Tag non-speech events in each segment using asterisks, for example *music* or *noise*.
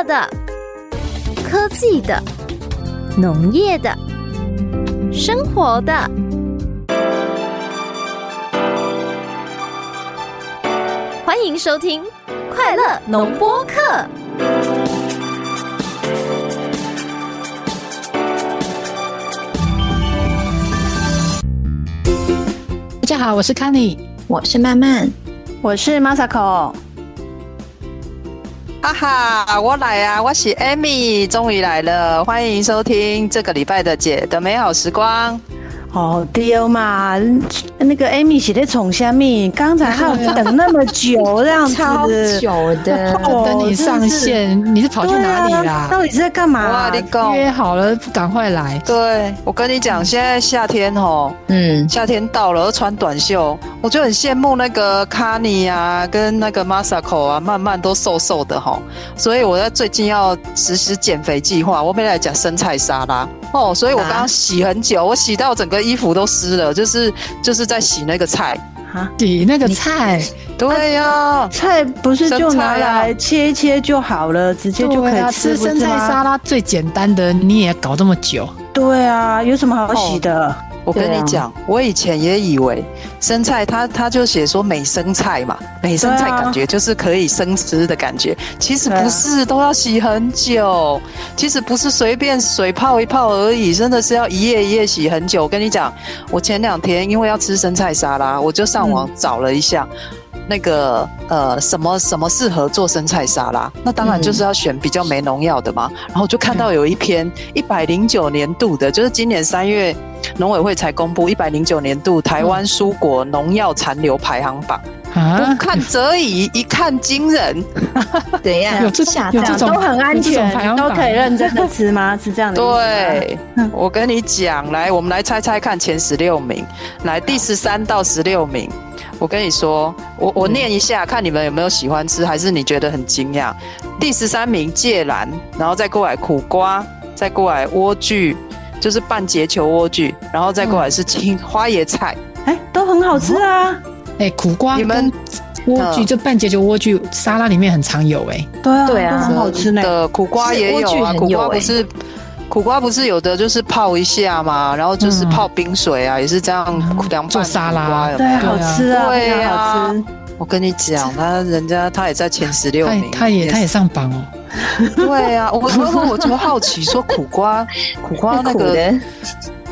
乐的、科技的、农业的、生活的。欢迎收听《快乐农播课》。大家好，我是 Kenny，我是曼曼，我是 Masako。哈哈，我来啊！我是 Amy，终于来了，欢迎收听这个礼拜的姐的美好时光。哦，对嘛，那个 Amy 写的宠虾米，刚才还有等那么久，这样子，超久的，等你上线，你是跑去哪里啦？到底是在干嘛？约好了，赶快来。对，我跟你讲，现在夏天哦，嗯，夏天到了，穿短袖，我就很羡慕那个 k a n i 啊，跟那个 Masako 啊，慢慢都瘦瘦的哈，所以我在最近要实施减肥计划，我本来讲生菜沙拉。哦，所以我刚刚洗很久，我洗到整个衣服都湿了，就是就是在洗那个菜。啊，洗那个菜，对呀，菜不是就拿来切一切就好了，直接就可以吃生菜沙拉最简单的，你也搞这么久？对啊，有什么好洗的？我跟你讲，我以前也以为生菜，它它就写说美生菜嘛，美生菜感觉就是可以生吃的感觉，其实不是，都要洗很久。其实不是随便水泡一泡而已，真的是要一夜一夜洗很久。我跟你讲，我前两天因为要吃生菜沙拉，我就上网找了一下。那个呃，什么什么适合做生菜沙拉？那当然就是要选比较没农药的嘛。然后就看到有一篇一百零九年度的，就是今年三月农委会才公布一百零九年度台湾蔬果农药残留排行榜。不看则已，一看惊人。*laughs* 怎样？有这有这种都很安全，都可以认真的吃吗？是这样的。对，我跟你讲，来，我们来猜猜看前十六名，来第十三到十六名。我跟你说，我我念一下，看你们有没有喜欢吃，还是你觉得很惊讶？第十三名芥蓝，然后再过来苦瓜，再过来莴苣，就是半截球莴苣，然后再过来是青花椰菜，哎，都很好吃啊！哎，苦瓜你们莴苣这半截球莴苣沙拉里面很常有哎，对啊，对啊，很好吃呢。的苦瓜也有啊，苦瓜不是。苦瓜不是有的就是泡一下嘛，然后就是泡冰水啊，也是这样凉拌沙拉，对，好吃啊，对啊。我跟你讲，他人家他也在前十六名，他也他也上榜哦。*laughs* 对啊，我我我就好奇说苦瓜苦瓜那个，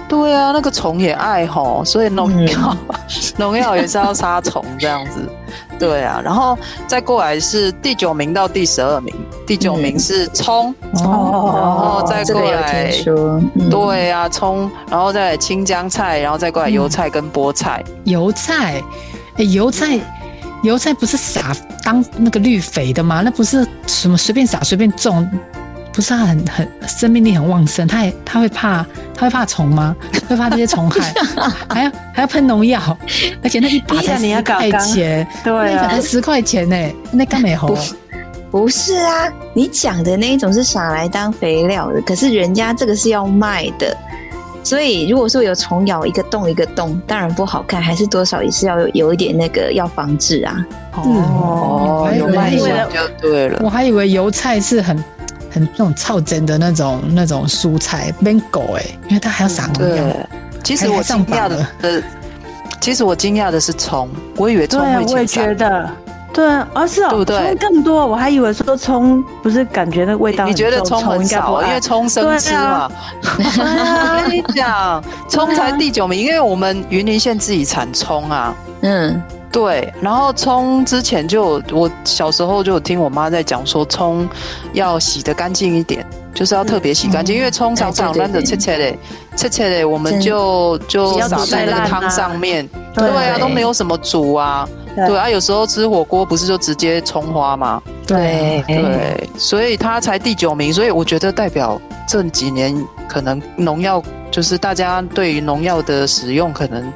对啊，那个虫也爱吼，所以农药 *laughs* 农药也是要杀虫这样子。对啊，然后再过来是第九名到第十二名，第九名是葱，然后再过来，对啊，葱，然后再来青江菜，然后再过来油菜跟菠菜。油菜，哎，油菜，油菜不是撒当那个绿肥的吗？那不是什么随便撒随便种。不是它很很生命力很旺盛，它也它会怕它会怕虫吗？会怕这些虫害，*laughs* 还要还要喷农药，而且那一把才 *laughs* 十块钱，对啊，才十块钱呢，那干美猴？不是啊，你讲的那一种是撒来当肥料的，可是人家这个是要卖的，所以如果说有虫咬一个洞一个洞，当然不好看，还是多少也是要有有一点那个要防治啊。哦，有卖就对了，我还以为油菜是很。很那种超真的那种那种蔬菜变狗哎，因为它还要撒农药。其实我惊讶的，其实我惊讶的是虫，我以为虫会我也觉得，对，而是哦，葱更多，我还以为说葱不是感觉那味道，你觉得葱很少，因为葱生吃嘛。我跟你讲，*laughs* 葱才第九名，因为我们云林县自己产葱啊。嗯。对，然后葱之前就我小时候就有听我妈在讲说，葱要洗得干净一点，就是要特别洗干净，因为葱常常烂的切切的，切切的，我们就就撒在那个汤上面，对啊，都没有什么煮啊，对啊，有时候吃火锅不是就直接葱花吗？对对，所以他才第九名，所以我觉得代表这几年可能农药就是大家对于农药的使用可能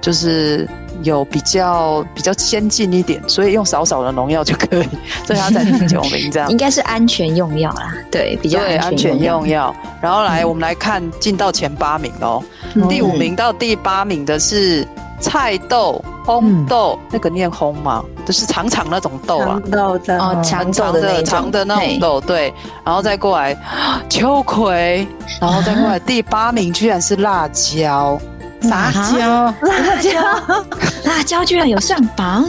就是。有比较比较先进一点，所以用少少的农药就可以，所以它才第九名这样。应该是安全用药啦，对，比较安全用药。然后来，我们来看进到前八名哦。第五名到第八名的是菜豆、烘豆，那个念烘吗？就是长长那种豆啊。长，豆的哦长长的长的那种豆，对，然后再过来 *gasps* 秋葵，然后再过来第八名居然是辣椒，辣椒，辣椒，*laughs* 辣椒居然有上榜，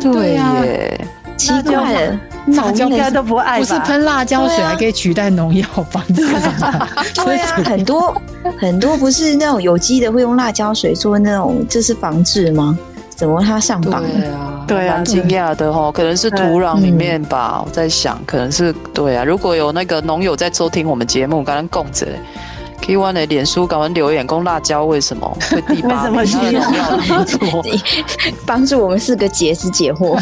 对啊。耶，奇怪了，辣椒应该都不爱不是吧？喷辣椒水还可以取代农药防治吗？*laughs* *laughs* 对啊，很多很多不是那种有机的会用辣椒水做那种，这是防治吗？怎么它上榜？对啊，对啊蛮惊讶的哦，可能是土壤里面吧，我在想，可能是对啊。如果有那个农友在收听我们节目，刚刚供着。K One 的脸书赶快留言，攻辣椒为什么会第八名？为什么。帮助我们四个解释解惑。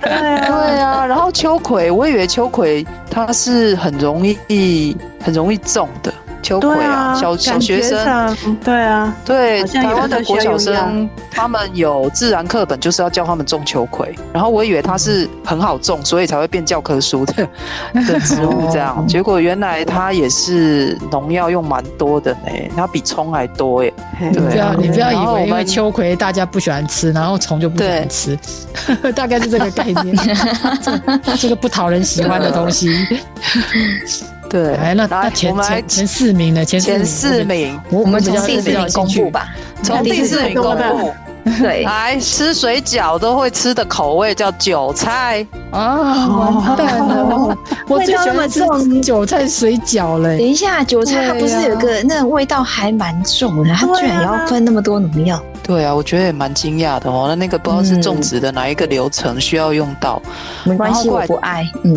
对啊，对啊，然后秋葵，我以为秋葵它是很容易很容易种的秋葵啊，啊，小小感学生对啊，对台湾的国小生，他们有自然课本就是要教他们种秋葵，然后我以为它是很好种，所以才会变教科书的 *laughs* 的植物 *laughs* 这样，结果原来它也是农药用蛮多的呢，它比葱还多耶。嘿对你不要，你不要以为因为秋葵大家不喜欢吃，然后虫就不喜欢吃，*laughs* 大概是这个概念。这这个不讨人喜欢的东西。对，哎，那那前前前四名呢？前前四名，我我们从第四名公布吧。从第四名公布。*laughs* 对，来吃水饺都会吃的口味叫韭菜，啊，完蛋了！我最喜欢吃韭菜水饺嘞等。一下，韭菜它不是有个那味道还蛮重的，它居然也要喷那么多农药。对啊，我觉得也蛮惊讶的哦。那那个不知道是种植的哪一个流程需要用到，没关系，我不爱。嗯，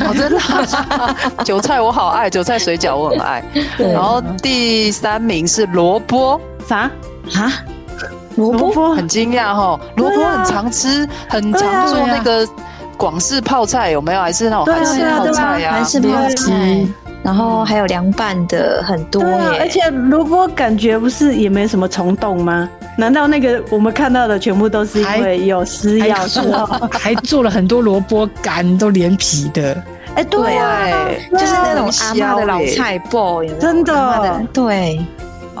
哦，真的啊，*laughs* 韭菜我好爱，韭菜水饺我很爱。*laughs* 对然后第三名是萝卜，啥？啊，萝卜很惊讶哈，萝卜很常吃，很常做那个广式泡菜，有没有？还是那种韩式泡菜呀还？是泡连菜，然后还有凉拌的很多耶啊，而。且萝卜感觉不是也没什么虫洞吗？难道那个我们看到的全部都是因为有施药还之后？做 *laughs* 还做了很多萝卜干，都连皮的。哎，对啊，对，就是那种阿妈的老菜包，真的对，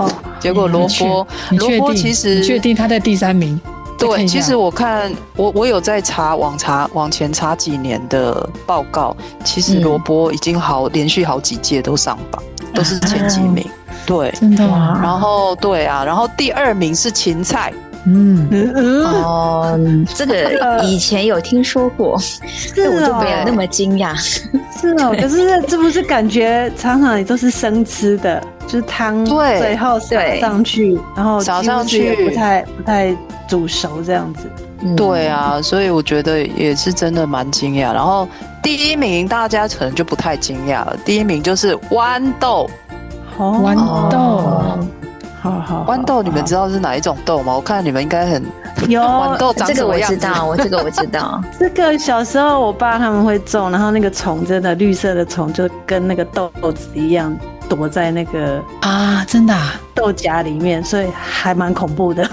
哦，结果萝卜，萝？卜其实你确定他在第三名？对，其实我看我我有在查往查往前查几年的报告，其实嗯萝卜已经好连续好几届都上榜，都是前几名。对，真的吗？然后对啊，然后第二名是芹菜，嗯，嗯嗯，哦，这个 *laughs* 以前有听说过，是但我就没有哦，那么惊讶。是哦。可是这不是感觉常常也都是生吃的，就是汤对最后撒对上去，然后撒上去不太不太煮熟这样子。嗯对，啊，所以我觉得也是真的蛮惊讶。然后第一名大家可能就不太惊讶了，第一名就是豌豆。哦豌豆哦好好，豌豆你们知道是哪一种豆吗？我看你们应该很有豌豆长这个我什么样子？知道，我这个我知道。*laughs* 这个小时候我爸他们会种，然后那个虫真的绿色的虫就跟那个豆子一样躲在那个啊，真的啊豆荚里面，所以还蛮恐怖的。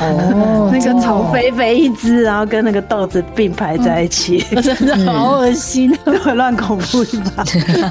哦，*laughs* 那个真的哦虫肥肥一只，然后跟那个豆子并排在一起，*laughs* 真的好恶心 *laughs* 乱恐怖一把。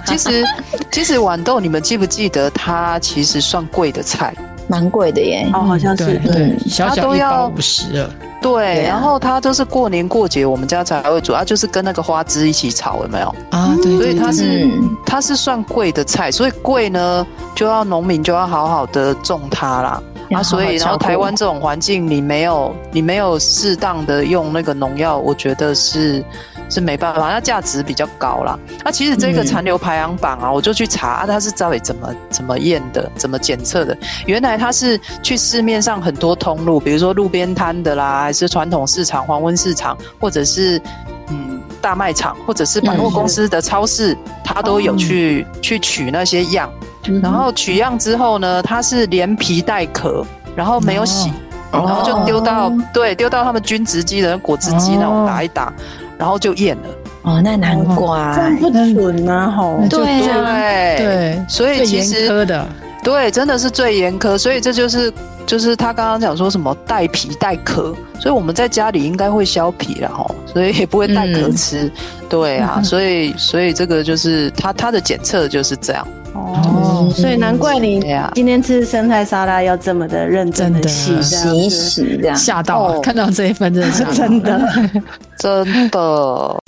其实其实豌豆你们记不记得它其实算贵的菜？蛮贵的耶。哦，好像是对对嗯，小小一包它都要五十了。对，对啊然后它就是过年过节我们家才会煮，它就是跟那个花枝一起炒，有没有？啊，对，所以它是、嗯它是算贵的菜，所以贵呢就要农民就要好好的种它啦。啊，所以然后台湾这种环境，你没有你没有适当的用那个农药，我觉得是是没办法，那价值比较高啦。那其实这个嗯残留排行榜啊，我就去查、啊，它是到底怎么怎么验的，怎么检测的。原来它是去市面上很多通路，比如说路边摊的啦，还是传统市场、黄昏市场，或者是嗯大卖场，或者是百货公司的超市，它都有去、去取那些样。然后取样之后呢，它是连皮带壳，然后没有洗，哦然后就丢到、对丢到他们均值机的果汁机那种哦打一打，然后就验了。哦，那难这样怪。不准啊！吼对啊对对，所以其实苛的，对，真的是最严苛，所以这就是就是他刚刚讲说什么带皮带壳，所以我们在家里应该会削皮了哈，所以也不会带壳吃。对啊，所以所以这个就是他他的检测就是这样。哦，哦所以难怪你今天吃生菜沙拉要这么的认真的洗，这洗一洗这样。吓到啊哦看到这一份真的吓到，*laughs* 真的。真的。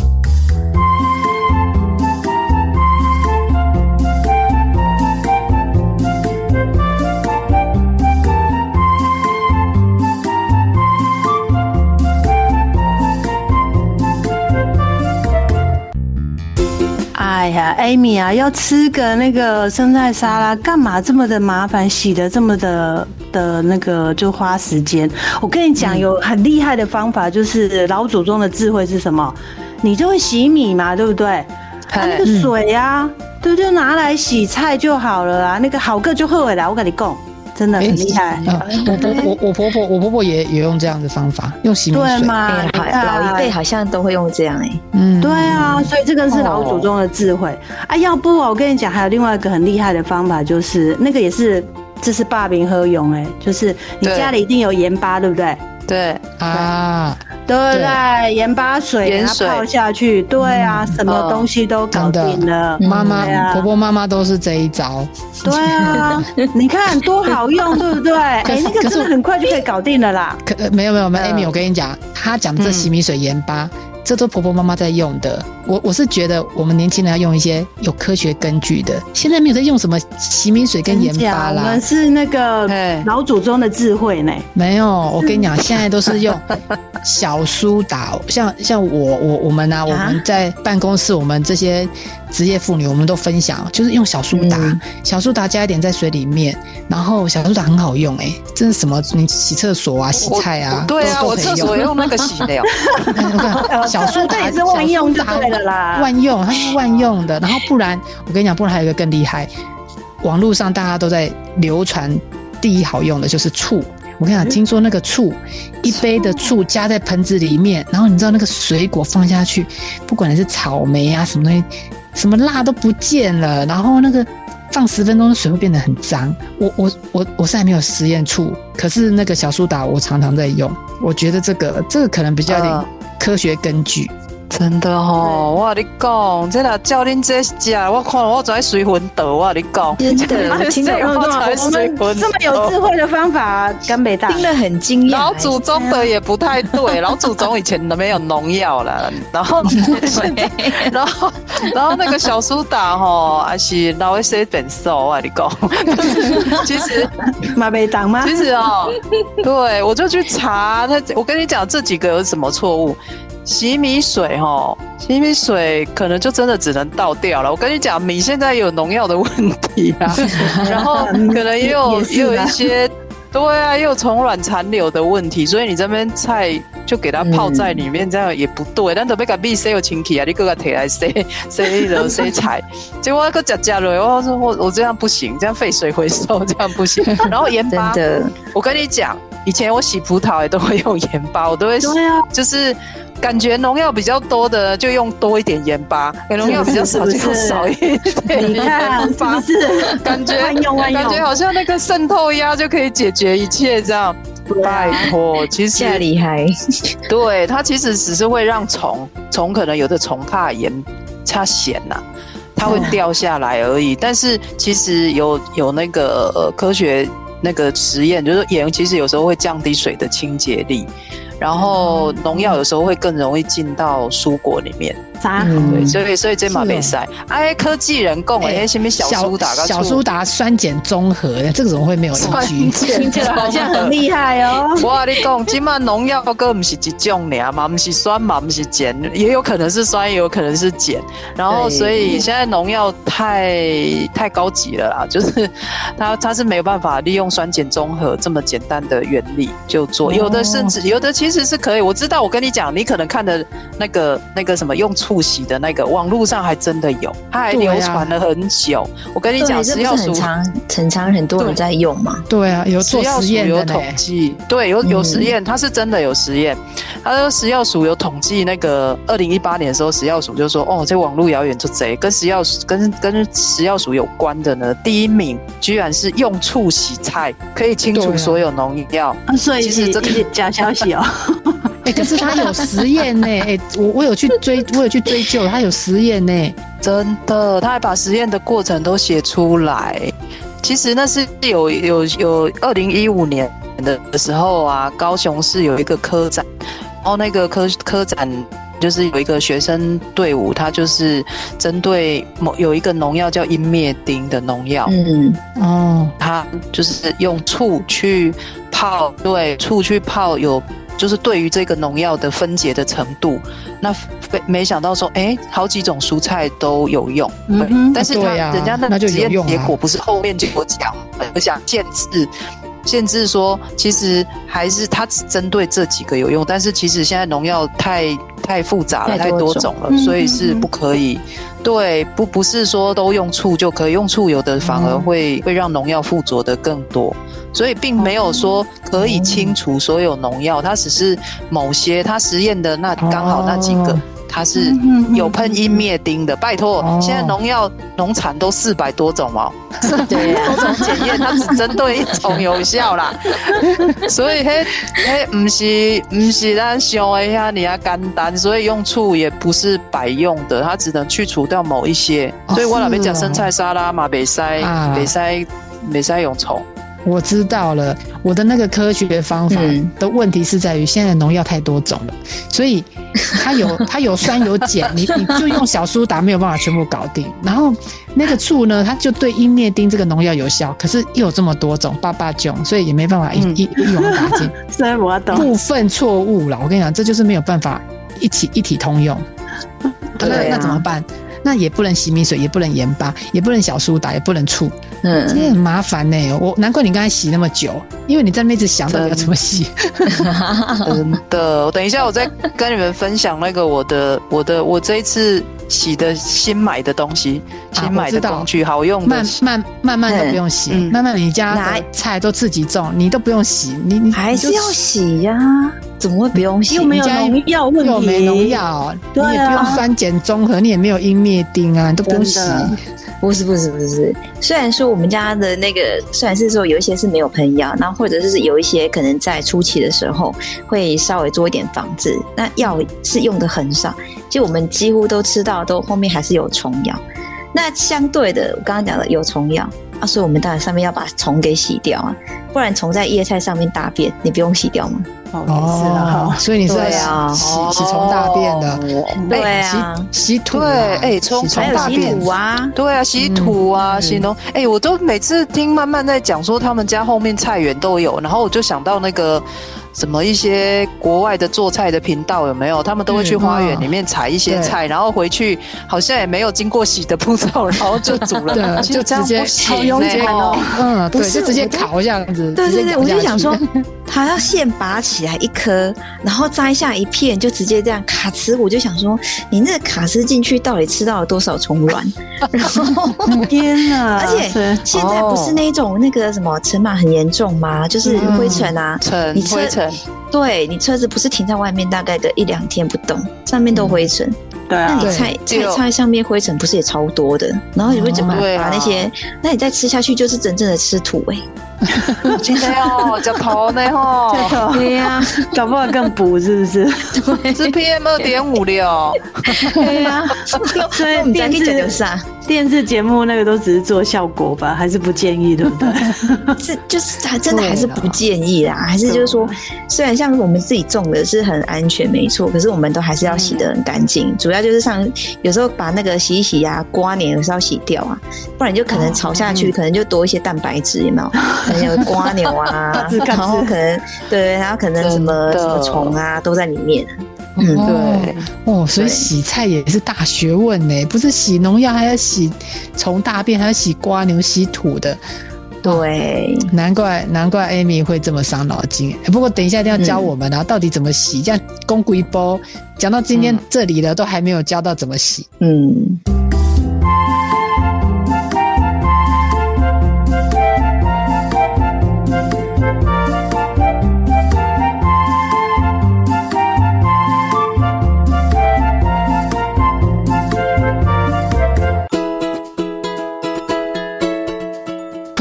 哎呀，Amy 啊，要吃个那个生菜沙拉，干嘛这么的麻烦，洗的这么的的那个就花时间？我跟你讲，有很厉害的方法，就是老祖宗的智慧是什么？你就会洗米嘛，对不对？啊，那个水啊，对不对？拿来洗菜就好了啊，那个好个就后来，我跟你讲，真的很厉害。啊我婆我我婆婆我婆婆也也用这样的方法，用洗米水。对嘛？哎好老一辈好像都会用这样哎、嗯，对啊，所以这个是老祖宗的智慧、啊！要不我跟你讲，还有另外一个很厉害的方法，就是那个也是，这是霸名喝勇哎，就是你家里一定有盐巴，对不对？对，啊，对不对？盐巴水给它盐水泡下去，对啊，什么东西都搞定了。妈妈婆婆妈妈都是这一招。对啊，*laughs* 你看多好用，对不对？*laughs* 哎，那个真的很快就可以搞定了啦。可呃没有没有没有嗯，Amy，我跟你讲，她讲这洗米水盐巴，这都婆婆妈妈在用的。我我是觉得我们年轻人要用一些有科学根据的，现在没有在用什么洗米水跟盐巴啦我啦们。是那个哎老祖宗的智慧呢。没有，我跟你讲，现在都是用 *laughs* 小苏打，像像我我我们啊，我们在办公室，我们这些职业妇女，我们都分享，就是用小苏打，嗯小苏打加一点在水里面，然后小苏打很好用哎、真的什么你洗厕所啊、洗菜啊，对啊，我厕所也用那个洗的。*laughs* 小苏打 *laughs* 也是万用就小苏打对了啦。万用，它是万用的。然后不然，我跟你讲，不然还有一个更厉害，网络上大家都在流传第一好用的就是醋。我跟你讲，听说那个醋，一杯的醋加在盆子里面，然后你知道那个水果放下去，不管你是草莓啊什么东西，什么辣都不见了，然后那个放十分钟的，水会变得很脏。我我我我是还没有实验醋，可是那个小苏打我常常在用，我觉得这个这个可能比较有点嗯科学根据。真的吼，我跟你讲，这若叫恁这食，我看我就爱水魂倒。我跟你讲，真的 *laughs* 我听了我才水昏这么有智慧的方法，跟北大听得很惊讶、老祖宗的也不太对，*laughs* 老祖宗以前都没有农药了，然后，*laughs* 然后，然后那个小苏打吼，还是老一些本瘦，我跟你讲，其实马北党吗？其实哦，对我就去查，他我跟你讲这几个有什么错误。洗米水哈，洗米水可能就真的只能倒掉了。我跟你讲，米现在有农药的问题啊，*laughs* 然后可能也有也也有一些，对啊，又有虫卵残留的问题，所以你这边菜就给它泡在里面，这样也不对。但特别个米塞有清气啊，你给它提来塞塞 *laughs* 了 *laughs* 塞菜，结果那个夹夹了，我说我我这样不行，这样废水回收这样不行。然后盐真巴，的，我跟你讲，以前我洗葡萄也都会用盐巴，我都会对啊，就是感觉农药比较多的就用多一点盐巴，农药比较少就用少一点你盐看是不巴。*laughs* 是？感觉感觉好像那个渗透压就可以解决一切这样。拜托，其下实厉害，*laughs* 对它其实只是会让虫虫可能有的虫怕盐它咸呐、它会掉下来而已。但是其实有有那个、呃、科学那个实验，就是盐其实有时候会降低水的清洁力，然后农药有时候会更容易进到蔬果里面。啥？嗯对，所以所以这嘛是哦没塞。哎，科技人讲的那什么小苏打、小苏打酸碱中和，这个怎么会没有依据？听起来好像很厉害哦。*laughs* 我跟你讲，今嘛农药哥不是一种俩嘛，不是酸嘛，不是碱，也有可能是酸，也有可能是碱。然后，所以现在农药太太高级了啦，*laughs* 就是它它是没有办法利用酸碱中和这么简单的原理就做，有的甚至有的其实是可以。我知道，我跟你讲，你可能看的那个那个什么用醋洗的那个，网络上还真的有，它还流传了很久。我跟你讲，食药署很常很常很多人在用嘛？对啊，有做实验有验的呢。统计，对，有有实验，它是真的有实验。他说食药署有统计，那个二零一八年的时候，食药署就说，哦，这网络谣言就贼，跟食药署跟跟食药署有关的呢，第一名居然是用醋洗菜，可以清除所有农药。啊 *laughs* 所以是其实这个是假消息哦。哎、可是他有实验呢，哎、我我有去追，我有去追究，他有实验呢。真的，他还把实验的过程都写出来。其实那是有有有，二零一五年的的时候啊，高雄市有一个科展，然后那个科科展就是有一个学生队伍，他就是针对某有一个农药叫英灭丁的农药，嗯，哦，他就是用醋去泡，对，醋去泡有，就是对于这个农药的分解的程度，那非没想到说，哎，好几种蔬菜都有用，但是他、啊人家那实验结果不是后面就有讲，我想限制。限制说，其实还是它只针对这几个有用，但是其实现在农药太太复杂了，太太多种多种了，嗯所以是不可以。对，不不是说都用醋就可以，用醋有的反而嗯。会、会让农药附着的更多，所以并没有说可以清除所有农药，它只是某些它实验的那刚好那几个哦。它是有喷英灭丁的，拜托哦，现在农药农产都四百多种哦，对啊 *laughs* 多种检验，它只针对一种有效啦。*laughs* 所以嘿，嘿，不是不是咱想的遐你啊简单，所以用醋也不是百用的，它只能去除掉某一些。哦所以我老边讲生菜沙拉嘛，北塞啊北塞北塞用虫。我知道了，我的那个科学方法嗯的问题是在于现在农药太多种了，所以 *laughs* 它有它有酸有碱，你你就用小苏打没有办法全部搞定。然后那个醋呢，它就对英灭丁这个农药有效，可是又有这么多种八八种，所以也没办法一、嗯一一网打尽。*laughs* 所以我懂。部分错误了，我跟你讲，这就是没有办法一起一体通用。*laughs* 那那怎么办？那也不能洗米水，也不能盐巴，也不能小苏打，也不能醋，这嗯，很麻烦呢、我难怪你刚才洗那么久，因为你在那边一直想到底要怎么洗。*laughs* 真的，我等一下我再跟你们分享那个我的我的我这一次洗的新买的东西，啊新买的工具，好用的。慢慢慢慢都不用洗，嗯。慢慢你家的菜都自己种，你都不用洗，你你还是要洗呀、怎么会不用洗？又没有农药问题，又没农药，对啊你也不用酸碱中和，你也没有阴灭丁啊，你都不用洗。不是不是不是，虽然说我们家的那个，虽然是说有一些是没有喷药，然后或者是有一些可能在初期的时候会稍微做一点防治，那药是用的很少，就我们几乎都吃到都后面还是有虫药。那相对的，我刚刚讲的有虫药啊，所以我们当然上面要把虫给洗掉啊，不然虫在叶菜上面大便，你不用洗掉吗？哦，也是啊，所以你是要洗洗洗虫大便的，对哎啊，洗洗土啊，对哎虫洗虫大便土啊，对啊，洗土啊，嗯。洗农，哎、我都每次听慢慢在讲说他们家后面菜园都有，然后我就想到那个什么一些国外的做菜的频道有没有？他们都会去花园里面采一些对菜，然后回去好像也没有经过洗的步骤，然后就煮了，*laughs* 就直接好勇欸敢哦，嗯，对，不是就直接烤这样子，对对对，我就想说，他要现拔起来一颗，然后摘下一片，就直接这样卡吃。我就想说，你那个卡吃进去到底吃到了多少虫卵？*laughs* 然后，天哪！而且现在不是那种那个什么尘螨很严重吗？就是灰尘啊，尘灰尘，对你车子不是停在外面大概个一两天不动，上面都灰尘。对啊那你，对菜菜菜上面灰尘不是也超多的？然后你会怎么把那些？那你再吃下去就是真正的吃土哎、今天哦，脚头呢吼，这个对呀、搞不好更补是不是？是 PM 二点五六，对呀、所以电视讲啥？电视节目那个都只是做效果吧，还是不建议，对不对？是就是还真的对还是不建议啦，还是就是说，虽然像我们自己种的是很安全没错，可是我们都还是要洗的很干净。主要就是像有时候把那个洗一洗啊，刮黏有时候要洗掉啊，不然就可能炒下去，可能就多一些蛋白质，有没有？可能有瓜牛啊 *laughs* 然后可能对，然后可能什么什么虫啊都在里面。嗯，对哦，所以洗菜也是大学问呢，不是洗农药，还要洗虫大便，还要洗瓜牛、洗土的。对，难怪难怪 Amy 会这么伤脑筋。欸不过等一下一定要教我们啊，到底怎么洗？这样公鬼波讲到今天嗯这里了，都还没有教到怎么洗。嗯。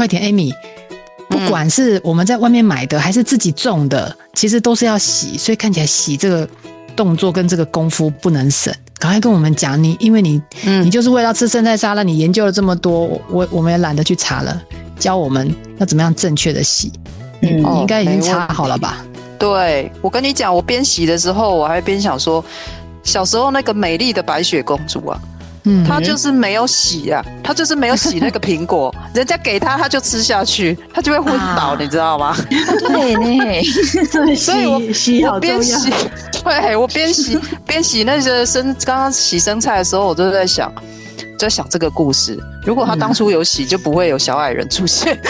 快点，Amy，不不管是我们在外面买的还是自己种的，其实都是要洗，所以看起来洗这个动作跟这个功夫不能省。赶快跟我们讲，你因为你、嗯你就是为了吃生菜沙拉，你研究了这么多，我我们也懒得去查了，教我们要怎么样正确的洗。你应该已经查好了吧？对我跟你讲，我边洗的时候，我还边想说，小时候那个美丽的白雪公主啊，嗯，她就是没有洗啊，他就是没有洗那个苹果，*laughs* 人家给他他就吃下去，他就会昏倒，啊你知道吗？对呢，*laughs* 对，所以我洗洗好重要边洗。，对我边洗边洗那些生，刚刚洗生菜的时候，我就在想，在想这个故事。如果他当初有洗，就不会有小矮人出现。*laughs*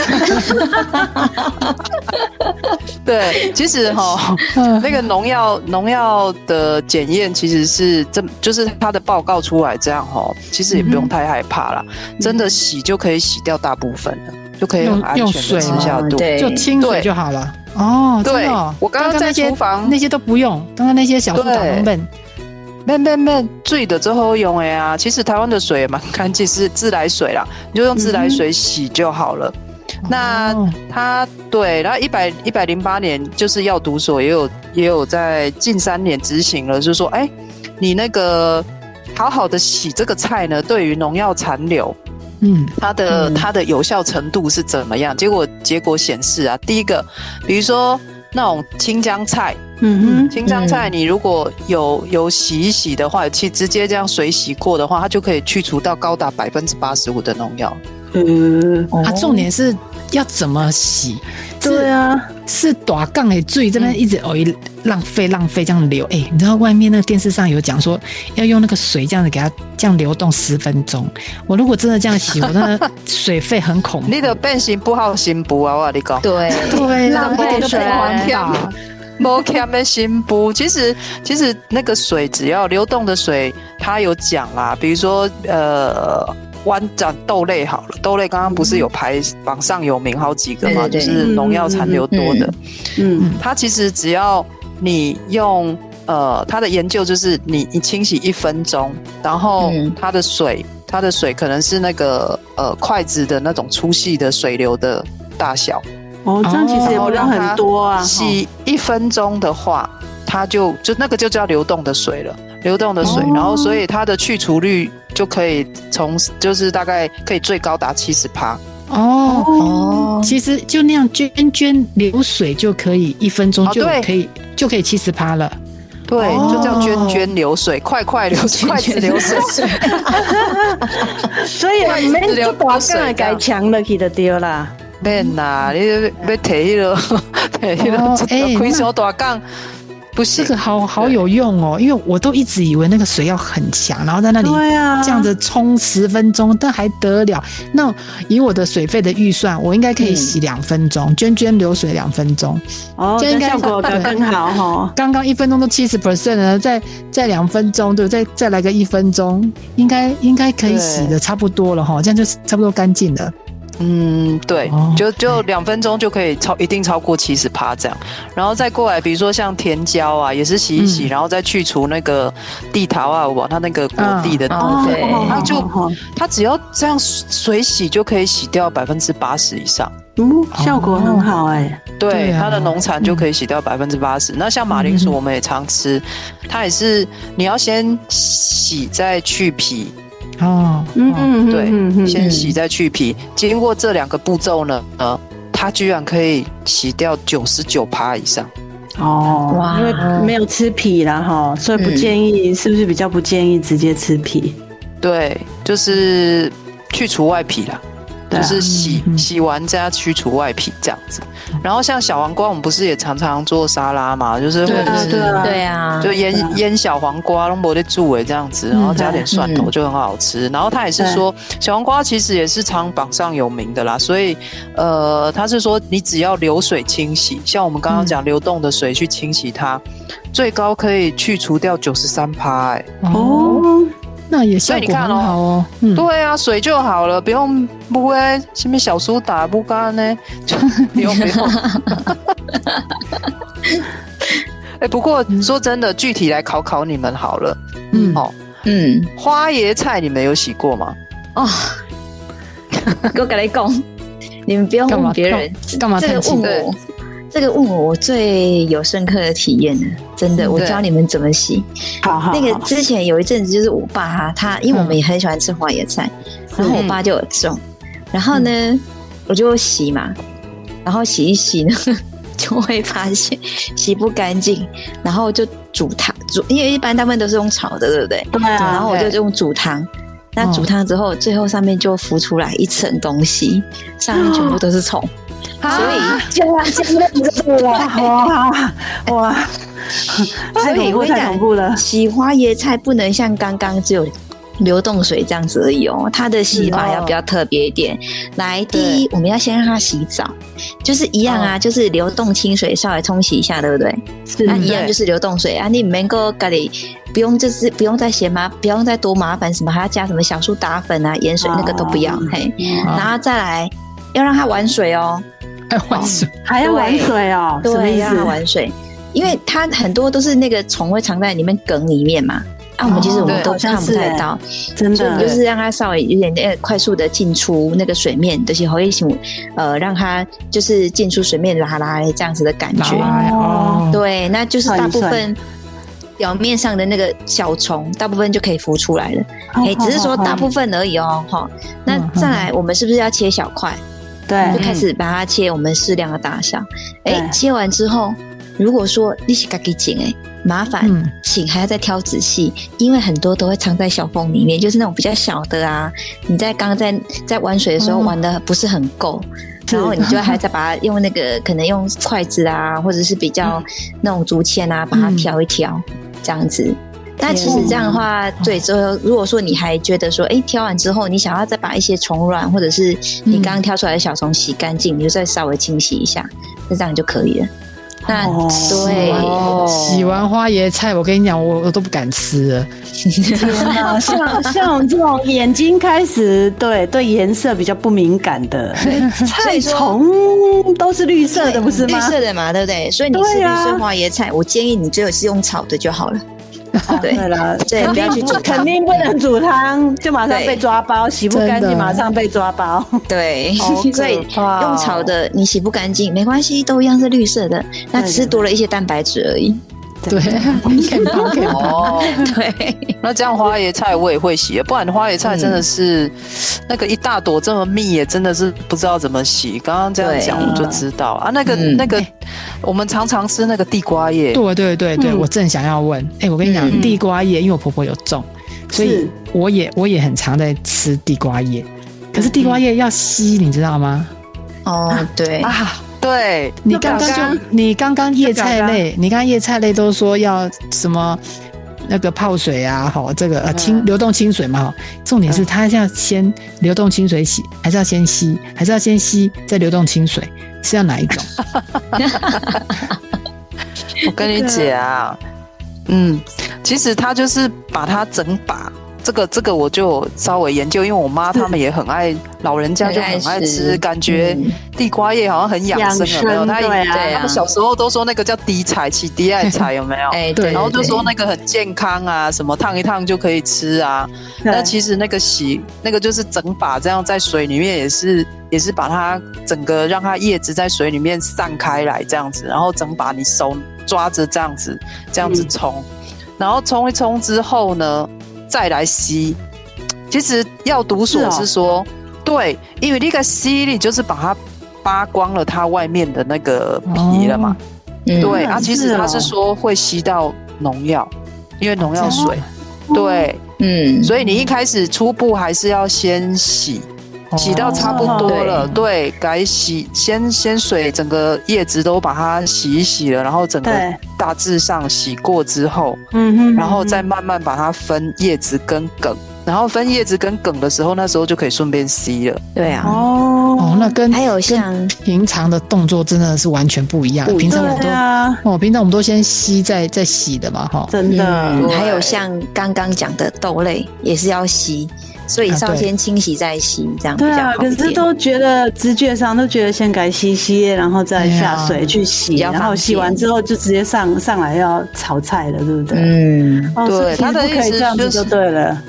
对，其实哈，嗯那个农药农药的检验其实是这，就是他的报告出来这样哈，其实也不用太害怕啦，真的洗就可以洗掉大部分了，就可以很用用安全的水吗吃下肚。对就清水就好了。哦，对我刚刚在厨房那些都不用，刚刚那些小苏打对成本，慢慢慢，醉的之后用的呀。其实台湾的水也蛮干净，是自来水啦，你就用自来水洗就好了。那哦它对，然后一百一百零八年就是药毒所也有也有在近三年执行了，就是说，哎，你那个好好的洗这个菜呢，对于农药残留，嗯它的、嗯它的有效程度是怎么样？结果结果显示啊，第一个，比如说那种青江菜，嗯哼。青江菜你如果有有洗一洗的话，去直接这样水洗过的话，它就可以去除到高达百分之八十五的农药。嗯，它，啊，重点是要怎么洗？对啊，是短杠的注意这嗯边一直哦一浪费浪费这样流，哎、你知道外面那个电视上有讲说要用那个水这样子给它这样流动十分钟。我如果真的这样洗，我真的 *laughs* 水费很恐怖。你的变形不好心不啊，我跟你讲。对对啦，浪费水啊。摩卡的心补，其实其实那个水只要流动的水，它有讲啦，比如说呃。湾长豆类好了，豆类刚刚不是有排榜上有名好几个嘛，就是农药残留多的。嗯它其实只要你用呃，它的研究就是你你清洗一分钟，然后嗯。它的水，它的水可能是那个呃筷子的那种粗细的水流的大小，哦，这样其实也不让很多啊，洗一分钟的话，它就就那个就叫流动的水了，流动的水，哦然后所以它的去除率就可以从就是大概可以最高达七十趴。哦，哦，其实就那样涓涓流水就可以，一分钟就可以、就可以七十趴了。对，哦就叫涓涓流水，快快流水，*laughs* 快子流水。*laughs* 所以筷子没流就大水这样干改强了去就对啦。免啦，你要要提迄个，*laughs* 提迄开小大杠，不这。个好好有用哦，因为我都一直以为那个水要很强，然后在那里这样子冲十分钟，但还得了？那以我的水费的预算，我应该可以洗两分钟，涓涓流水两分钟。哦，这应该这效果更更好哈。刚刚一分钟都七十 percent 了，再再两分钟，对？再再来个一分钟，应该应该可以洗的差不多了哈，这样就差不多干净了。嗯，对哦，就就两分钟就可以超，一定超过七十趴这样。然后再过来，比如说像甜椒啊，也是洗一洗，嗯然后再去除那个地桃啊，往，它那个果蒂的部哦分，对它就哦它只要这样水洗就可以洗掉百分之八十以上。嗯，效果很好哎。对，它的农产就可以洗掉百分之八十。那像马铃薯，嗯我们也常吃，它也是你要先洗再去皮，哦，嗯对嗯嗯先洗再去皮。经过这两个步骤呢，呃，它居然可以洗掉九十九趴以上。哦，哇因为没有吃皮啦哈，所以不建议，是不是比较不建议直接吃皮？对，就是去除外皮啦。就是洗洗完再去除外皮这样子，然后像小黄瓜，我们不是也常常做沙拉嘛，就是或对者是啊对啊对啊，就腌腌小黄瓜，弄没得煮诶这样子，然后加点蒜头嗯。就很好吃。然后他也是说，小黄瓜其实也是常榜上有名的啦，所以呃，他是说你只要流水清洗，像我们刚刚讲流动的水去清洗它，最高可以去除掉九十三趴哎。哦，哦，那也效果很好哦。嗯，对啊，水就好了，不用不会什么小苏打不干呢，就 *laughs* 不用不用。*laughs* 哎、不过说真的，具体来考考你们好了。嗯哦，嗯，花椰菜你们有洗过吗？哦，我跟你讲，你们不用干嘛问别人，干嘛这个问我，这个问我，我最有深刻的体验了，真的，我教你们怎么洗。好好，那个之前有一阵子，就是我爸啊，他因为我们也很喜欢吃花椰菜，然后我爸就有种，然后呢，我就洗嘛，然后洗一洗呢，*laughs* 就会发现洗不干净，然后就煮汤煮，因为一般大部分都是用炒的，对不对？对啊，然后我就用煮汤。那煮汤之后，最后上面就浮出来一层东西，上面全部 *gasps* 都是虫，所以这样这样子，哇哇 *laughs* 哇，太恐怖太恐怖了，洗花椰菜不能像刚刚只有流动水这样子而已哦，它的洗法要比较特别一点。来，第一，我们要先让它洗澡，就是一样啊，就是流动清水稍微冲洗一下，对不对？是那一样就是流动水啊，你能够咖喱不用，就是不用再嫌麻，不用再多麻烦什么，还要加什么小苏打粉啊、盐水那个都不要，嘿，然后再来要让它玩水哦，还玩水，还要玩水哦，对，意让它思？玩水，因为它很多都是那个虫会藏在里面梗里面嘛。啊，我们其实我们都看不太到，真的所以就是让它稍微有点呃快速的进出那个水面，就是会想呃让它就是进出水面拉拉这样子的感觉。来哦，对，那就是大部分表面上的那个小虫，大部分就可以浮出来了。哦哎、只是说大部分而已哦，哈。那嗯再来，我们是不是要切小块？就开始把它切我们适量的大小。哎、对切完之后，如果说你是自己剪，哎，麻烦嗯请还要再挑仔细，因为很多都会藏在小缝里面，就是那种比较小的啊。你在刚刚在在玩水的时候哦玩的不是很够。然后你就还再把它用那个可能用筷子啊，或者是比较那种竹签啊，把它挑一挑，这样子。那其实这样的话，对，之后如果说你还觉得说，哎，挑完之后你想要再把一些虫卵或者是你刚刚挑出来的小虫洗干净，你就再稍微清洗一下，那这样就可以了。那哦对，洗完花椰菜，我跟你讲，我我都不敢吃了。天哪，*laughs* 像像这种眼睛开始对对颜色比较不敏感的 *laughs* 菜虫都是绿色的，不是绿吗？色的嘛，对不对？所以你吃绿色花椰菜，我建议你最好是用炒的就好了。对。对了，对肯定肯定不能煮汤，就马上被抓包，洗不干净马上被抓包。对，*laughs* 所以用炒的你洗不干净没关系，都一样是绿色的，那只是多了一些蛋白质而已。对。*laughs* 哦，对，*laughs* 那这样花椰菜我也会洗，不然花椰菜真的是、那个一大朵这么密也，真的是不知道怎么洗。刚刚这样讲我就知道。啊，那个、嗯。那个我们常常吃那个地瓜叶，对对对对，嗯。我正想要问，哎，我跟你讲，嗯地瓜叶，因为我婆婆有种，所以我也我也很常在吃地瓜叶。可是地瓜叶要吸，你知道吗？哦，对，啊，对，你刚刚就你刚刚叶菜类，你刚刚叶菜类都说要什么那个泡水啊，好，这个呃清流动清水嘛，哈，重点是它要先流动清水洗，还是要先吸，还是要先吸再流动清水，是要哪一种？*laughs* 我跟你讲，嗯，其实它就是把它整把。这个这个我就稍微研究，因为我妈他们也很爱，老人家就很爱吃，感觉嗯。地瓜叶好像很养生，有没有？他养生对啊。对啊他们小时候都说那个叫低彩起、低爱彩，*laughs* 有没有？哎，对然后就对说那个很健康啊，什么烫一烫就可以吃啊。那其实那个洗那个就是整把这样在水里面也是也是把它整个让它叶子在水里面散开来这样子，然后整把你手抓着这样子这样子冲，然后冲一冲之后呢再来吸。其实要毒素是说，对，因为那个吸力就是把它扒光了它外面的那个皮了嘛。嗯。对，嗯啊，其实它是说会吸到农药，因为农药水。对，嗯，所以你一开始初步还是要先洗，洗到差不多了，哦对，改洗，先先水整个叶子都把它洗一洗了，然后整个大致上洗过之后，嗯哼然后再慢慢把它分叶子跟梗，然后分叶子跟梗的时候，那时候就可以顺便吸了。对啊，哦哦，那跟还有像平常的动作真的是完全不一样。平常我们都啊，哦，平常我们都先吸再再洗的嘛，哈。真的嗯，还有像刚刚讲的豆类也是要吸，所以是要啊对先清洗再吸，这样比对啊。可是都觉得直觉上都觉得先改吸吸，然后再下水去洗，然后洗完之后就直接上上来要炒菜了，对不对？嗯，对其实不可以他的意思这样子就是就对了。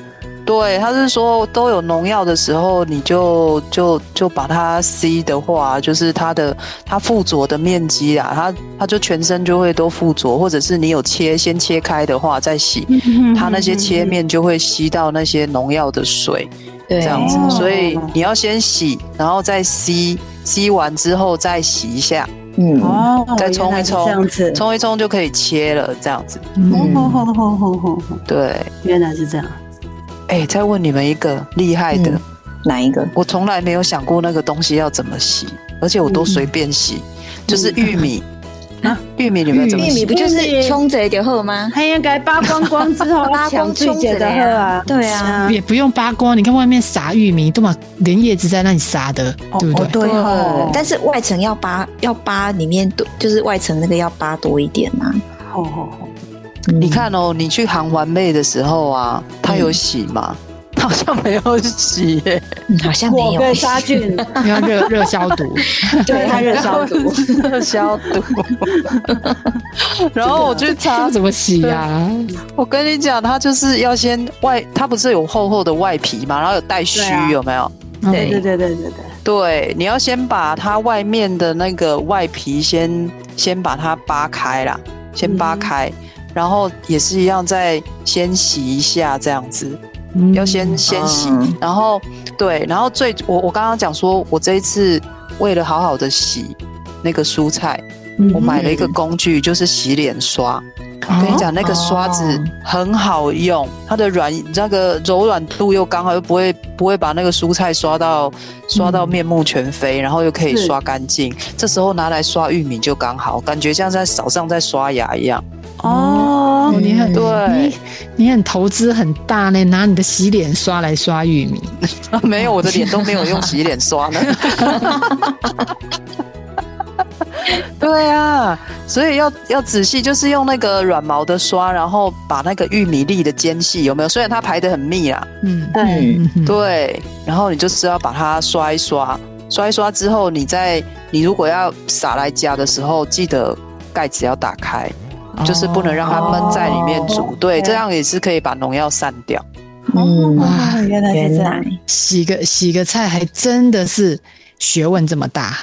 对，他是说都有农药的时候，你就就就把它吸的话，就是它的它附着的面积啊，它它就全身就会都附着，或者是你有切先切开的话再洗，它那些切面就会吸到那些农药的水，对，这样子。哦，所以你要先洗，然后再吸，吸完之后再洗一下，嗯，哦，再冲一冲这样子。冲一冲就可以切了，这样子。哦嗯，吼吼吼吼吼吼对，原来是这样。哎，再问你们一个厉害的，嗯哪一个？我从来没有想过那个东西要怎么洗，而且我都随便洗，就是玉米。啊，玉米你们怎么洗玉米不？就是冲着就好吗？还应该扒光光之后扒光抢最节的喝啊，*laughs* *laughs* 对啊也不用扒光，你看外面撒玉米，都嘛连叶子在那里撒的，对不哦对？对哦，但是外层要扒，要扒里面多，就是外层那个要扒多一点嘛。吼吼吼，嗯你，看哦，你去行完妹的时候啊，她有洗吗？他 *laughs* 好像没有洗耶。嗯好像没有我跟。杀菌，要热热消毒，*laughs* 对，它热消毒。*laughs* 热消毒。然后我去擦，怎么洗呀？我跟你讲，它就是要先外，它不是有厚厚的外皮嘛，然后有带须啊，有没有？对对对对对对对，对，你要先把它外面的那个外皮先先把它扒开啦，先扒开，然后也是一样，再先洗一下这样子，嗯。要先先洗，嗯。然后对，然后最我我刚刚讲说，我这一次为了好好的洗那个蔬菜，嗯。我买了一个工具，就是洗脸刷。我哦跟你讲，那个刷子很好用，它的软那个柔软度又刚好，又不会不会把那个蔬菜刷到刷到面目全非，然后又可以刷干净。这时候拿来刷玉米就刚好，感觉像在早上在刷牙一样。哦哦，你很对。你你很投资很大呢，拿你的洗脸刷来刷玉米，*laughs* 没有，我的脸都没有用洗脸刷呢。*laughs* 对啊，所以要要仔细，就是用那个软毛的刷，然后把那个玉米粒的间隙有没有？虽然它排的很密啦，嗯对，对，然后你就是要把它刷一刷，刷一刷之后，你再你如果要撒来夹的时候，记得盖子要打开，就是不能让它闷在里面煮。哦对，这样也是可以把农药散掉。嗯哦，原来是原这样来，洗个洗个菜还真的是学问这么大。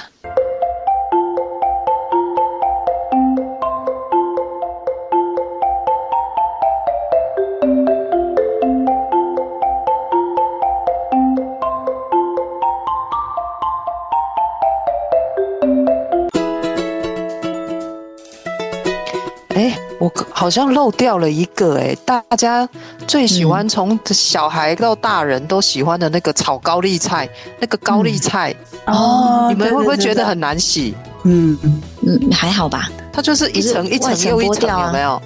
好像漏掉了一个哎，大家最喜欢从小孩到大人都喜欢的那个炒高丽菜，那个高丽菜，哦你们会不会觉得很难洗？嗯，嗯，还好吧。它就是一层一层又一层，啊有没有？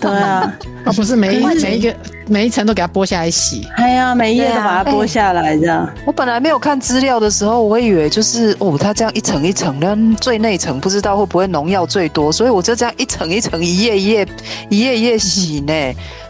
对啊，*laughs* 哦，不是每一是每一个每一层都给它剥下来洗，哎呀，每一页都把它剥下来，这样，我本来没有看资料的时候，我以为就是哦，它这样一层一层的，最内层不知道会不会农药最多，所以我就这样一层一层、一页一页、一页一页洗呢。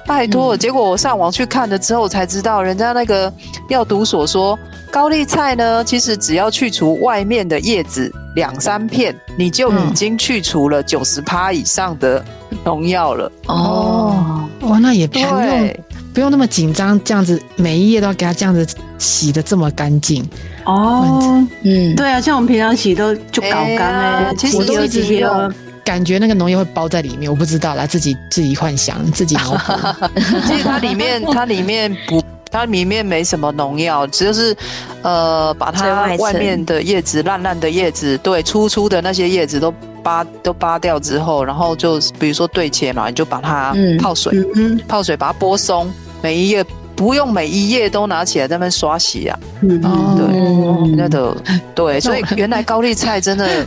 拜托，结果我上网去看了之后才知道，人家那个药毒所说，高丽菜呢，其实只要去除外面的叶子两三片，你就已经去除了九十趴以上的 *laughs* 农药了。哦，哇，那也不用，不用那么紧张，这样子每一页都要给它这样子洗的这么干净。哦，嗯，对啊，像我们平常洗都就搞干哎呀哎，其实我都一直洗觉得感觉那个农药会包在里面，我不知道啦，自己自己幻想，自己脑补。*laughs* 其实它里面它里面不，它里面没什么农药，只就是呃把它外面的叶子烂烂的叶子，对粗粗的那些叶子都扒都扒掉之后，然后就比如说对切嘛，你就把它嗯。泡水，嗯泡水把它剥松，每一页不用每一页都拿起来在那边刷洗啊，对嗯那的对，所以原来高丽菜真的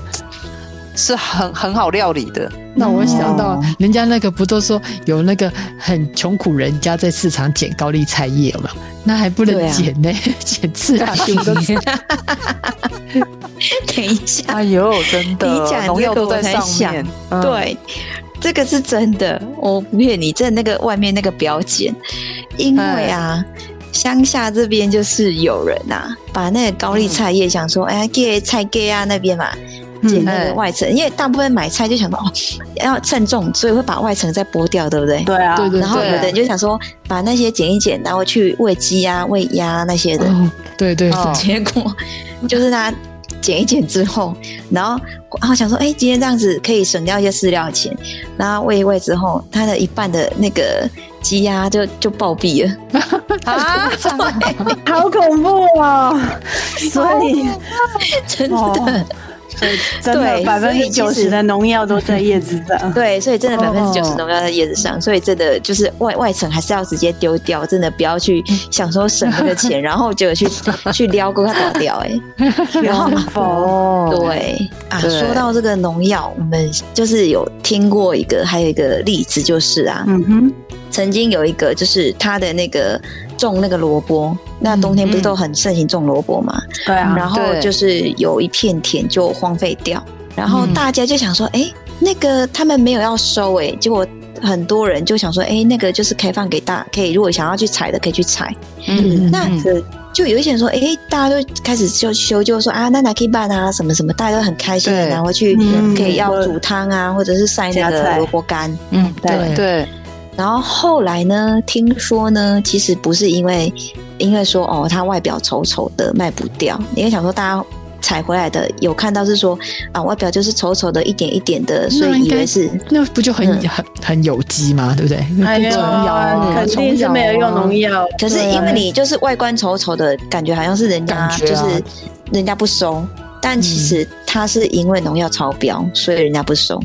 是很很好料理的。那我想到哦，人家那个不都说有那个很穷苦人家在市场捡高丽菜叶嘛？那还不能捡呢，*laughs* 捡刺下去不都是？*laughs* 等一下，哎呦，真的你讲农药这个我在上想对，这个是真的，我不骗你，在那个外面那个表姐，因为啊。乡下这边就是有人啊，把那个高丽菜叶想说，哎呀，给菜给啊那边嘛，剪那嗯个外层，因为大部分买菜就想到哦要称重，所以会把外层再剥掉，对不对？对啊，对对然后有的人就想说把那些剪一剪，然后去喂鸡啊、喂鸭那些的。哦，对对。对，哦 *laughs* 结果就是他剪一剪之后，然后然后想说，哎、今天这样子可以省掉一些饲料钱，然后喂一喂之后，他的一半的那个鸡鸭就就暴毙了。啊，*laughs* 好恐怖哦！所以 *laughs* 真的，哦所以真的对百分之九十的农药都在叶子上。对，所以真的百分之九十哦农药在叶子上，所以真的就是外外层还是要直接丢掉，真的不要去想说省那个钱，*laughs* 然后结果去去撩过它倒掉、哎，然后否？哦，对啊，对说到这个农药，我们就是有听过一个，还有一个例子就是啊，嗯哼，曾经有一个就是他的那个种那个萝卜，那冬天不是都很盛行种萝卜嘛，对啊，然后就是有一片田就荒废掉，然后嗯大家就想说，哎、那个他们没有要收、哎，结果很多人就想说，哎、那个就是开放给大，可以如果想要去采的可以去采，嗯，那就有一些人说，哎、大家都开始就修就说啊，那哪可以办啊，什么什么，大家都很开心的拿回去，嗯。可以要煮汤啊，或者是晒那个萝卜干。嗯，对。对，然后后来呢，听说呢，其实不是因为因为说哦，它外表丑丑的卖不掉，因为想说大家采回来的有看到是说啊，外表就是丑丑的，一点一点的，所以以为是那不就很嗯很很有机吗？对不对？哎不虫咬啊，肯定是没有用农药啊。可是因为你就是外观丑丑的感觉，好像是人家啊就是人家不收，但其实它是因为农药超标，所以人家不收。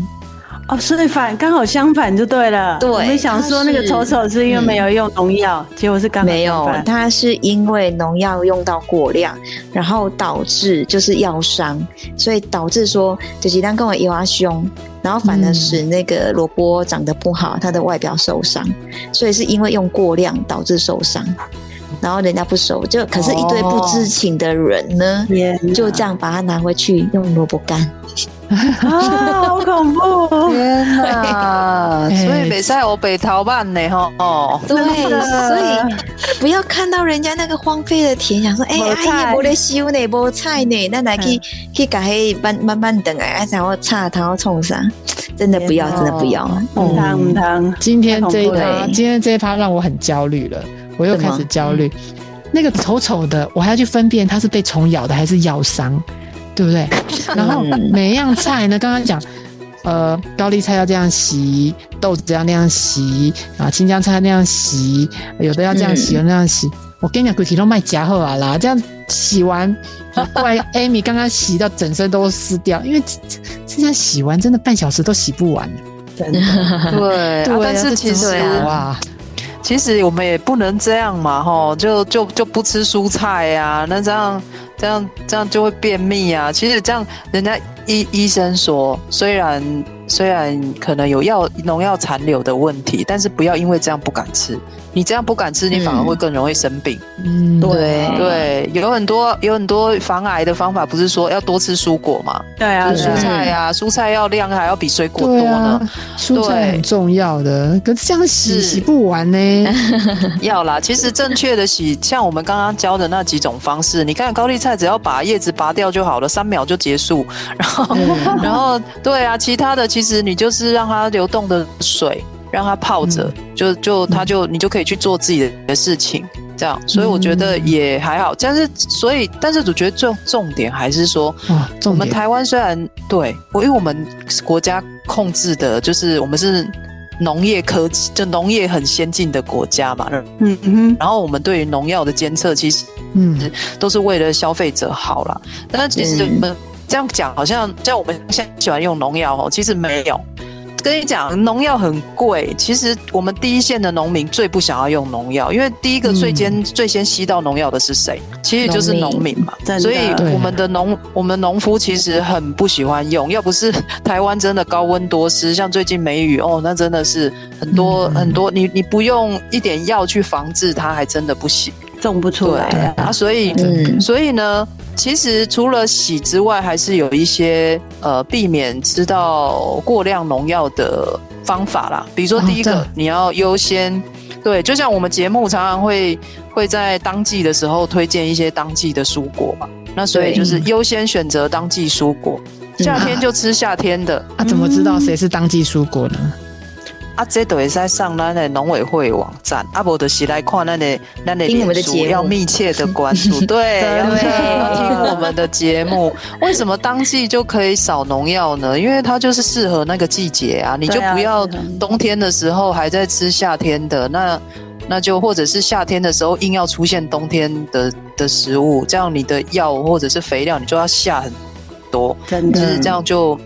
哦，所以反刚好相反就对了。对我们想说那个丑丑是因为没有用农药，结果是刚好没有它是因为农药用到过量，然后导致就是药伤，所以导致说就是当跟我油啊凶，然后反而使那个萝卜长得不好，它的外表受伤，所以是因为用过量导致受伤，然后人家不收，就可是一堆不知情的人呢，就这样把它拿回去用萝卜干。啊，好恐怖。哦！天哪！哎所以北赛欧北逃办呢，哈哦，对，所以不要看到人家那个荒废的田，想说，哎、呀，没得修呢，没菜呢，那来去去改黑慢慢慢等哎，然后插，然后冲上，真的不要，真的不要。唔汤。唔汤，今天这一趴，今天这一趴让我很焦虑了，我又开始焦虑。那个丑丑的，我还要去分辨它是被虫咬的还是咬伤，对不对？*laughs* 然后嗯每一样菜呢，刚刚讲，呃，高丽菜要这样洗，豆子要那样洗，啊，青江菜那样洗，有的要这样洗，嗯有的那样洗。我跟你讲，鬼体都卖假货啊啦，这样洗完，后来 Amy *laughs* 刚刚洗到整身都湿掉，因为这这这样洗完真的半小时都洗不完。真的。对，对但是这其实怎么搞啊，其实我们也不能这样嘛，吼，就就就不吃蔬菜呀、那这样这样这样就会便秘啊。其实这样，人家医医生说，虽然虽然可能有药农药残留的问题，但是不要因为这样不敢吃。你这样不敢吃，你反而会更容易生病。嗯，对对，有很多有很多防癌的方法，不是说要多吃蔬果嘛？对啊，蔬菜啊，蔬菜要量还要比水果多呢。啊，蔬菜很重要的，可是这样洗洗不完呢。*laughs* 要啦，其实正确的洗，像我们刚刚教的那几种方式，你看高丽菜只要把叶子拔掉就好了，三秒就结束。然后，然后对啊，其他的其实你就是让它流动的水，让它泡着，就就它就你就可以去做自己的事情。这样，所以我觉得也还好，但是所以，但是我觉得重重点还是说，哇，我们台湾虽然对我，因为我们国家控制的就是我们是农业科技，就农业很先进的国家嘛，嗯嗯，然后我们对于农药的监测，其实嗯，都是为了消费者好啦。但是其实嗯我们这样讲，好像像我们现在喜欢用农药哦，其实没有。跟你讲，农药很贵。其实我们第一线的农民最不想要用农药，因为第一个最先、最先吸到农药的是谁？其实就是农民嘛。所以我们的农我们农夫其实很不喜欢用，要不是 *laughs* 台湾真的高温多湿，像最近梅雨哦，那真的是很多、嗯很多，你你不用一点药去防治它，还真的不行。种不出来啊啊，所以嗯所以呢，其实除了洗之外，还是有一些呃避免吃到过量农药的方法啦。比如说哦第一个，你要优先。对，就像我们节目常常会会在当季的时候推荐一些当季的蔬果嘛，那所以就是优先选择当季蔬果，夏天就吃夏天的。啊，怎么知道谁是当季蔬果呢？啊，这都会在上咱的农委会网站，啊，无就是来看咱的咱的听我们的脸书节目 *laughs* 要密切的关注，对，要听我们的节目。为什么当季就可以少农药呢？因为它就是适合那个季节啊，你就不要冬天的时候还在吃夏天的，那那就或者是夏天的时候硬要出现冬天的的食物，这样你的药或者是肥料你就要下很多。真的就是这样就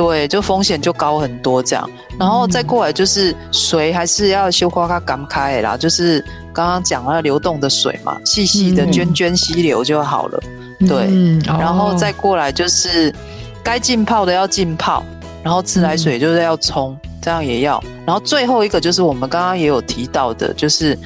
对，就风险就高很多这样。然后再过来就是水还是要修花它赶开啦，就是刚刚讲了流动的水嘛，细细的嗯涓涓溪流就好了。对然后再过来就是该浸泡的要浸泡，然后自来水就是要冲，这样也要。然后最后一个就是我们刚刚也有提到的，就是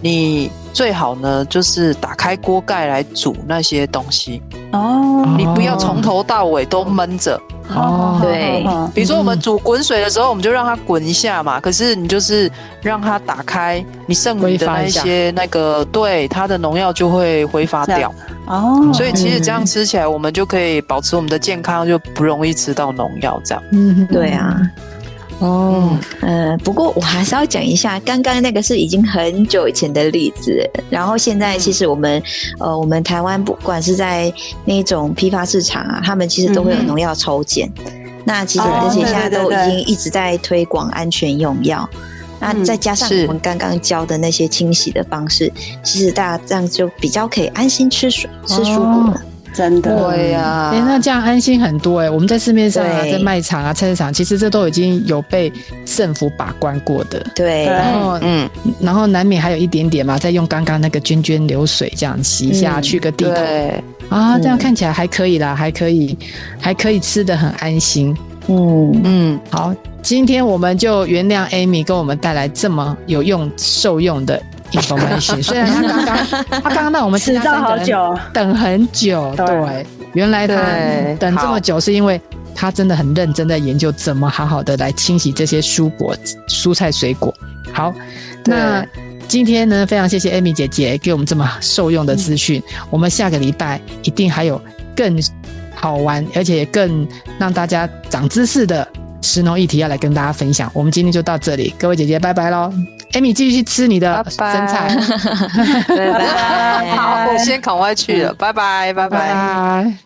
你最好呢就是打开锅盖来煮那些东西，哦，你不要从头到尾都闷着。哦对比如说我们煮滚水的时候，我们就让它滚一下嘛。可是你就是让它打开，你剩余的那一些那个，对它的农药就会挥发掉。哦，所以其实这样吃起来，我们就可以保持我们的健康，就不容易吃到农药这样。嗯，对啊，哦，呃，不过我还是要讲一下，刚刚那个是已经很久以前的例子，然后现在其实我们，呃，我们台湾不管是在那种批发市场啊，他们其实都会有嗯农药抽检。那其实哦而且现在都已经一直在推广安全用药。那嗯再加上我们刚刚教的那些清洗的方式，其实大家这样就比较可以安心吃水、吃蔬果了。真的，对呀、哎、那这样安心很多哎、我们在市面上啊，在卖场啊、菜市场，其实这都已经有被政府把关过的。对，然后，嗯，然后难免还有一点点嘛，再用刚刚那个涓涓流水这样洗一下，嗯去个地头对，啊，这样嗯看起来还可以啦，还可以，还可以吃的很安心。嗯，嗯，好，今天我们就原谅 Amy 给我们带来这么有用、受用的 information。*laughs* 虽然他刚刚，他刚刚让我们其迟 *laughs* 到他三个人好久，等很久，对对，原来他等这么久是因为他真的很认真在研究怎么好好的来清洗这些蔬果、蔬菜、水果。好，那今天呢，非常谢谢 Amy 姐姐给我们这么受用的资讯。我们下个礼拜一定还有更好玩，而且更让大家长知识的食农议题要来跟大家分享。我们今天就到这里，各位姐姐拜拜喽！Amy 继续吃你的生菜，拜拜。*laughs* 好，我先赶快去了，拜拜。拜拜。